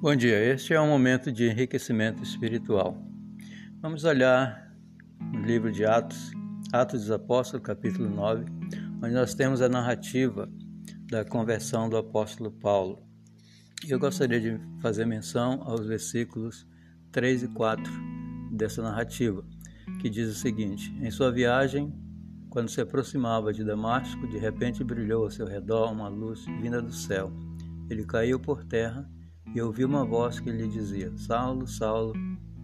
Bom dia, este é um momento de enriquecimento espiritual. Vamos olhar no livro de Atos, Atos dos Apóstolos, capítulo 9, onde nós temos a narrativa da conversão do apóstolo Paulo. Eu gostaria de fazer menção aos versículos 3 e 4 dessa narrativa, que diz o seguinte: Em sua viagem, quando se aproximava de Damasco, de repente brilhou ao seu redor uma luz vinda do céu. Ele caiu por terra e ouvi uma voz que lhe dizia: Saulo, Saulo,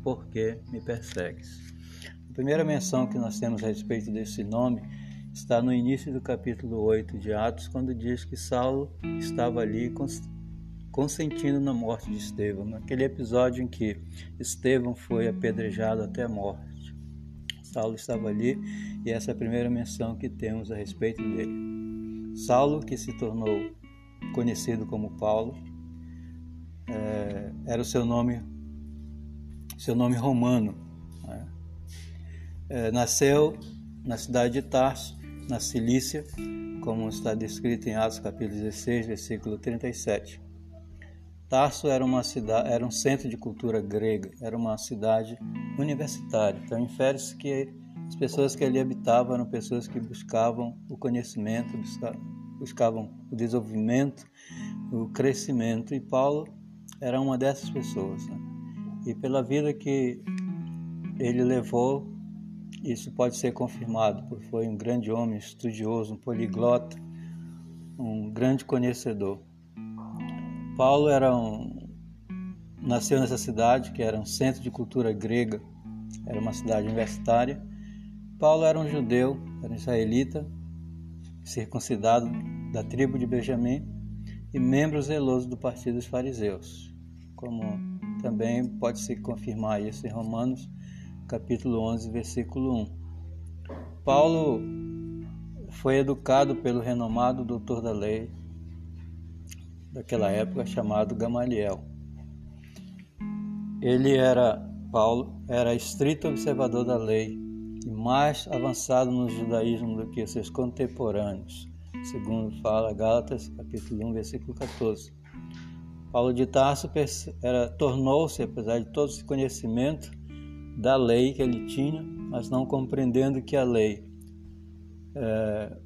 por que me persegues? A primeira menção que nós temos a respeito desse nome está no início do capítulo 8 de Atos, quando diz que Saulo estava ali consentindo na morte de Estevão, naquele episódio em que Estevão foi apedrejado até a morte. Saulo estava ali e essa é a primeira menção que temos a respeito dele. Saulo, que se tornou conhecido como Paulo, é, era o seu nome, seu nome romano. Né? É, nasceu na cidade de Tarso, na Cilícia, como está descrito em Atos capítulo 16, versículo 37. Tarso era uma cidade, era um centro de cultura grega, era uma cidade universitária. Então infere-se que as pessoas que ali habitavam eram pessoas que buscavam o conhecimento, buscavam o desenvolvimento, o crescimento. E Paulo era uma dessas pessoas. Né? E pela vida que ele levou, isso pode ser confirmado, porque foi um grande homem, estudioso, um poliglota, um grande conhecedor. Paulo era um, nasceu nessa cidade, que era um centro de cultura grega, era uma cidade universitária. Paulo era um judeu, era um israelita, circuncidado da tribo de Benjamim e membro zeloso do partido dos fariseus como também pode se confirmar isso em Romanos, capítulo 11, versículo 1. Paulo foi educado pelo renomado doutor da lei daquela época chamado Gamaliel. Ele era Paulo era estrito observador da lei e mais avançado no judaísmo do que seus contemporâneos, segundo fala Gálatas capítulo 1, versículo 14. Paulo de Tarso tornou-se, apesar de todo esse conhecimento da lei que ele tinha, mas não compreendendo que a lei é,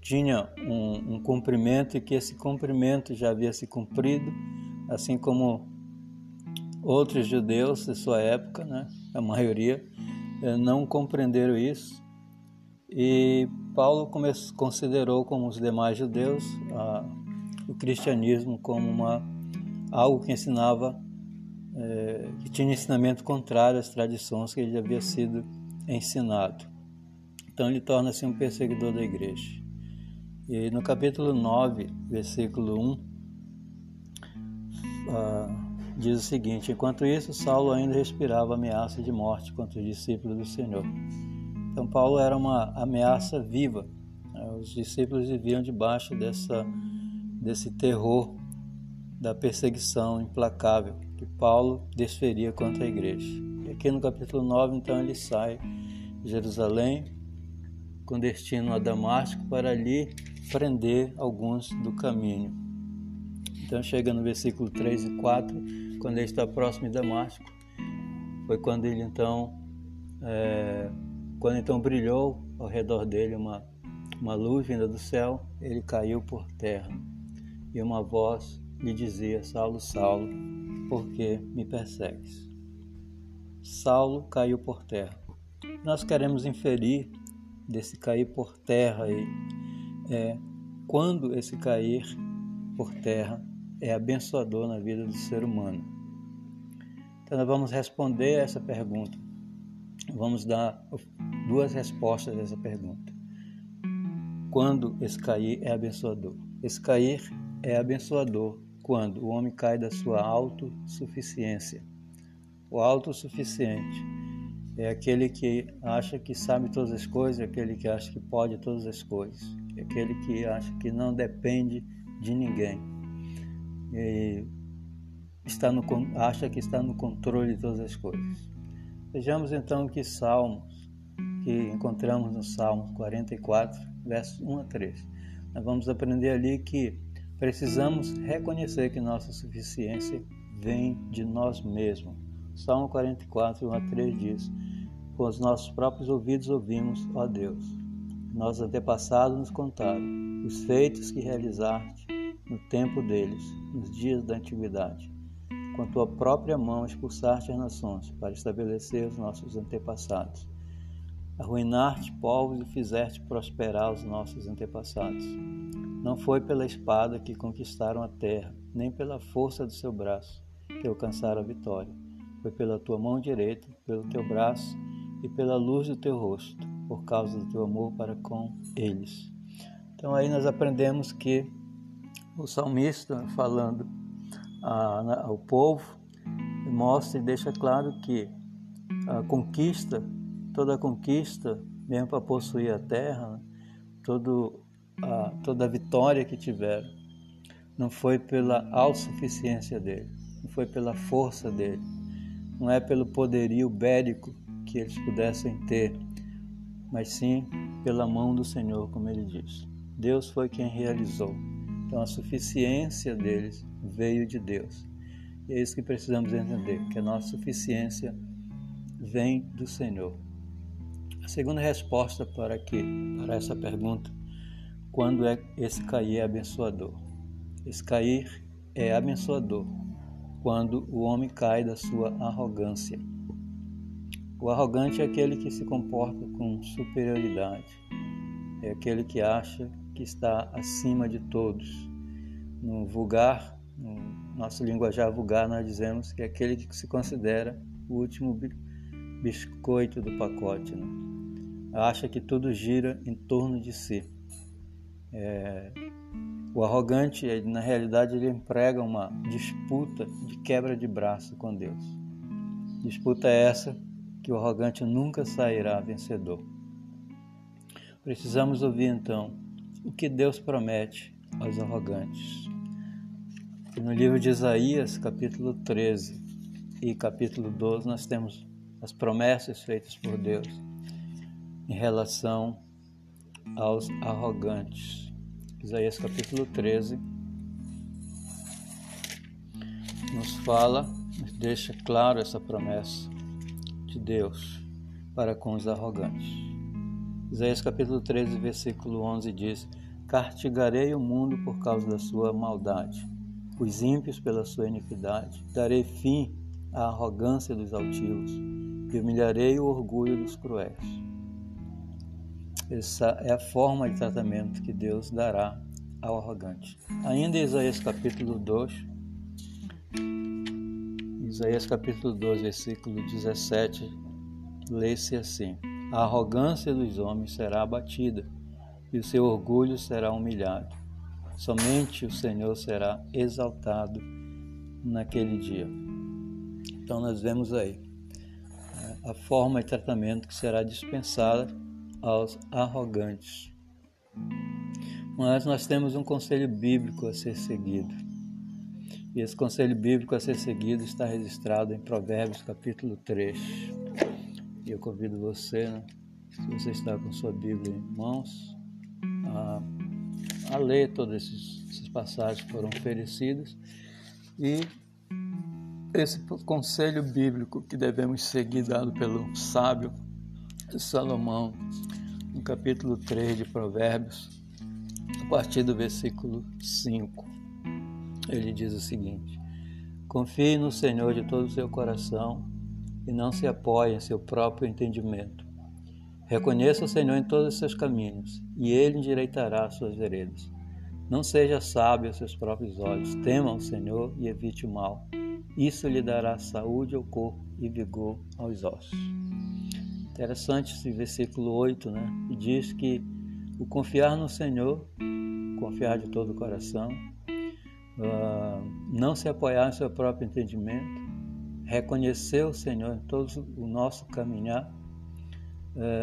tinha um, um cumprimento e que esse cumprimento já havia se cumprido, assim como outros judeus de sua época, né, a maioria, é, não compreenderam isso. E Paulo considerou, como os demais judeus, a, o cristianismo como uma algo que ensinava, é, que tinha ensinamento contrário às tradições que ele havia sido ensinado. Então ele torna-se um perseguidor da igreja. E no capítulo 9, versículo 1, ah, diz o seguinte: Enquanto isso, Saulo ainda respirava ameaça de morte contra os discípulos do Senhor. Então, Paulo era uma ameaça viva. Né? Os discípulos viviam debaixo dessa, desse terror da perseguição implacável que Paulo desferia contra a igreja. E aqui no capítulo 9, então, ele sai de Jerusalém com destino a Damasco para ali prender alguns do caminho. Então, chega no versículo 3 e 4, quando ele está próximo de Damasco, foi quando ele então, é, quando então brilhou ao redor dele uma, uma luz vinda do céu, ele caiu por terra e uma voz lhe dizia: Saulo, Saulo, por que me persegues? Saulo caiu por terra. Nós queremos inferir desse cair por terra aí, é quando esse cair por terra é abençoador na vida do ser humano. Então nós vamos responder essa pergunta. Vamos dar duas respostas a essa pergunta. Quando esse cair é abençoador? Esse cair é abençoador quando o homem cai da sua autossuficiência. O autossuficiente é aquele que acha que sabe todas as coisas, é aquele que acha que pode todas as coisas, é aquele que acha que não depende de ninguém. E está no, acha que está no controle de todas as coisas. Vejamos então que Salmos, que encontramos no Salmo 44, versos 1 a 3. Nós vamos aprender ali que Precisamos reconhecer que nossa suficiência vem de nós mesmos. Salmo 44, 1 a 3 diz: Com os nossos próprios ouvidos ouvimos, ó Deus. Nossos antepassados nos contaram os feitos que realizaste no tempo deles, nos dias da antiguidade. Com tua própria mão expulsaste as nações para estabelecer os nossos antepassados. Arruinaste povos e fizeste prosperar os nossos antepassados. Não foi pela espada que conquistaram a terra, nem pela força do seu braço que alcançaram a vitória. Foi pela tua mão direita, pelo teu braço e pela luz do teu rosto, por causa do teu amor para com eles. Então aí nós aprendemos que o salmista falando ao povo mostra e deixa claro que a conquista toda a conquista, mesmo para possuir a terra, né? todo a, toda a vitória que tiveram, não foi pela autossuficiência dele, não foi pela força dele, não é pelo poderio bélico que eles pudessem ter, mas sim pela mão do Senhor, como ele diz. Deus foi quem realizou. Então a suficiência deles veio de Deus. E é isso que precisamos entender, que a nossa suficiência vem do Senhor. A segunda resposta para que para essa pergunta, quando é esse cair abençoador? Esse cair é abençoador quando o homem cai da sua arrogância. O arrogante é aquele que se comporta com superioridade, é aquele que acha que está acima de todos. No vulgar, no nosso linguajar vulgar, nós dizemos que é aquele que se considera o último biscoito do pacote. Né? acha que tudo gira em torno de si. É, o arrogante, na realidade, ele emprega uma disputa de quebra de braço com Deus. Disputa essa que o arrogante nunca sairá vencedor. Precisamos ouvir então o que Deus promete aos arrogantes. No livro de Isaías, capítulo 13 e capítulo 12, nós temos as promessas feitas por Deus em relação aos arrogantes. Isaías capítulo 13 nos fala, nos deixa claro essa promessa de Deus para com os arrogantes. Isaías capítulo 13, versículo 11 diz: Castigarei o mundo por causa da sua maldade, os ímpios pela sua iniquidade. Darei fim à arrogância dos altivos e humilharei o orgulho dos cruéis. Essa é a forma de tratamento que Deus dará ao arrogante. Ainda em Isaías capítulo 2, Isaías capítulo 2, versículo 17, lê-se assim: A arrogância dos homens será abatida e o seu orgulho será humilhado. Somente o Senhor será exaltado naquele dia. Então nós vemos aí né, a forma de tratamento que será dispensada aos arrogantes. Mas nós temos um conselho bíblico a ser seguido. E esse conselho bíblico a ser seguido está registrado em Provérbios capítulo 3. E eu convido você, né, se você está com sua Bíblia em mãos, a, a ler todas essas passagens que foram oferecidas e esse conselho bíblico que devemos seguir dado pelo sábio Salomão, no capítulo 3 de Provérbios, a partir do versículo 5. Ele diz o seguinte: Confie no Senhor de todo o seu coração e não se apoie em seu próprio entendimento. Reconheça o Senhor em todos os seus caminhos e ele endireitará as suas veredas. Não seja sábio aos seus próprios olhos, tema o Senhor e evite o mal. Isso lhe dará saúde ao corpo e vigor aos ossos. Interessante esse versículo 8, né? Diz que o confiar no Senhor, confiar de todo o coração, uh, não se apoiar em seu próprio entendimento, reconhecer o Senhor em todo o nosso caminhar,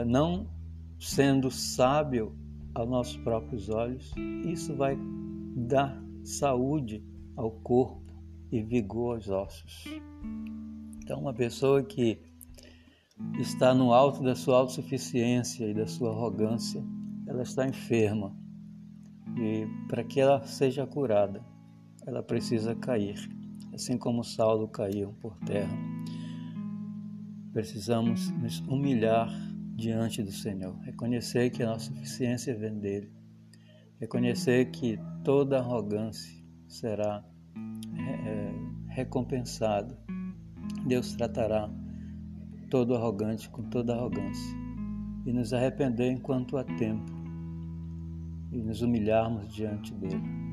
não sendo sábio aos nossos próprios olhos, isso vai dar saúde ao corpo e vigor aos ossos. Então, uma pessoa que está no alto da sua autossuficiência e da sua arrogância, ela está enferma. E para que ela seja curada, ela precisa cair. assim como Saulo caiu por terra. Precisamos nos humilhar diante do Senhor, reconhecer que a nossa suficiência vem dele, reconhecer que toda arrogância será é, recompensada. Deus tratará todo arrogante com toda arrogância e nos arrepender enquanto há tempo e nos humilharmos diante dele.